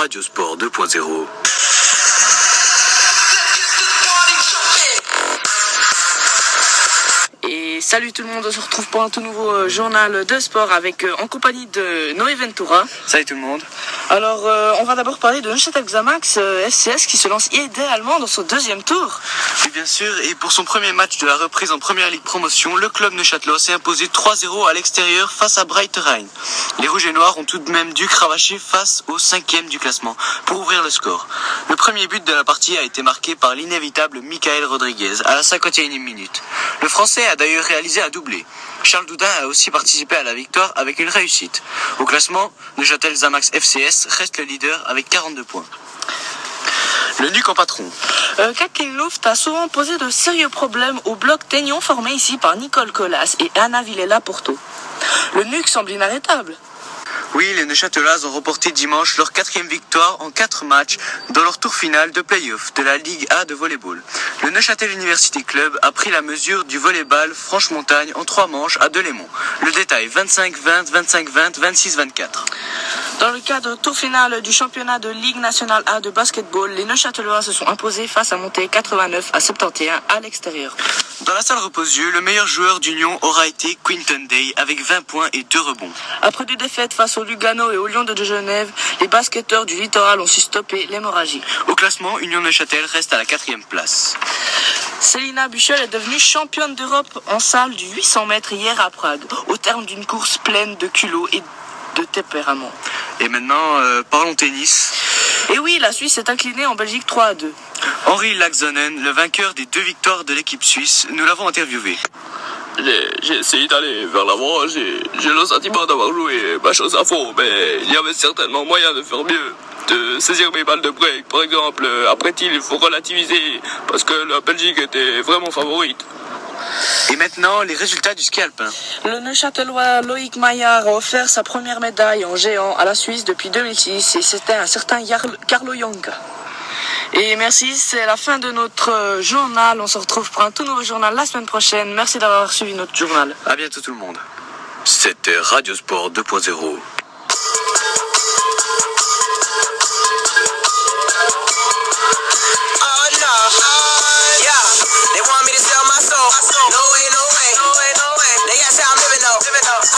Radiosport 2.0. salut tout le monde, on se retrouve pour un tout nouveau euh, journal de sport avec euh, en compagnie de Noé Ventura. Salut tout le monde. Alors euh, on va d'abord parler de Neuchâtel Xamax FCS qui se lance idéalement dans son deuxième tour. Oui, bien sûr, et pour son premier match de la reprise en première ligue promotion, le club neuchâtelois s'est imposé 3-0 à l'extérieur face à Breiterheim. Les Rouges et Noirs ont tout de même dû cravacher face au cinquième du classement pour ouvrir le score. Le premier but de la partie a été marqué par l'inévitable Michael Rodriguez à la 51e minute. Le Français a d'ailleurs réalisé un doublé. Charles Doudin a aussi participé à la victoire avec une réussite. Au classement, Neuchâtel Zamax FCS reste le leader avec 42 points. Le NUC en patron. Euh, Kathleen Luft a souvent posé de sérieux problèmes au bloc Taignon formé ici par Nicole Collas et Anna Villela Porto. Le NUC semble inarrêtable. Oui, les Neuchâtelois ont remporté dimanche leur quatrième victoire en quatre matchs dans leur tour final de play-off de la Ligue A de volleyball. Le Neuchâtel University Club a pris la mesure du volleyball Franche-Montagne en trois manches à Delémont. Le détail 25-20, 25-20, 26-24. Dans le cadre tour final du championnat de Ligue nationale A de basketball, les Neuchâtelois se sont imposés face à Monté 89 à 71 à l'extérieur. Dans la salle repose-yeux, le meilleur joueur d'Union aura été Quinton Day avec 20 points et 2 rebonds. Après deux défaites face au Lugano et au Lyon de Genève, les basketteurs du littoral ont su stopper l'hémorragie. Au classement, Union Neuchâtel reste à la quatrième place. Célina Buchel est devenue championne d'Europe en salle du 800 mètres hier à Prague, au terme d'une course pleine de culot et de tempérament. Et maintenant, euh, parlons tennis. Et oui, la Suisse s'est inclinée en Belgique 3 à 2. Henri Laxonen, le vainqueur des deux victoires de l'équipe suisse, nous l'avons interviewé. J'ai essayé d'aller vers l'avant, j'ai j'ai le sentiment d'avoir joué ma chose à fond, mais il y avait certainement moyen de faire mieux. De saisir mes balles de break, par exemple, après-il, il faut relativiser, parce que la Belgique était vraiment favorite. Et maintenant, les résultats du ski alpin. Le Neuchâtelois Loïc Maillard a offert sa première médaille en géant à la Suisse depuis 2006 et c'était un certain Carlo Jonka. Et merci, c'est la fin de notre euh, journal. On se retrouve pour un tout nouveau journal la semaine prochaine. Merci d'avoir suivi notre journal. À bientôt tout le monde. C'était Radiosport 2.0.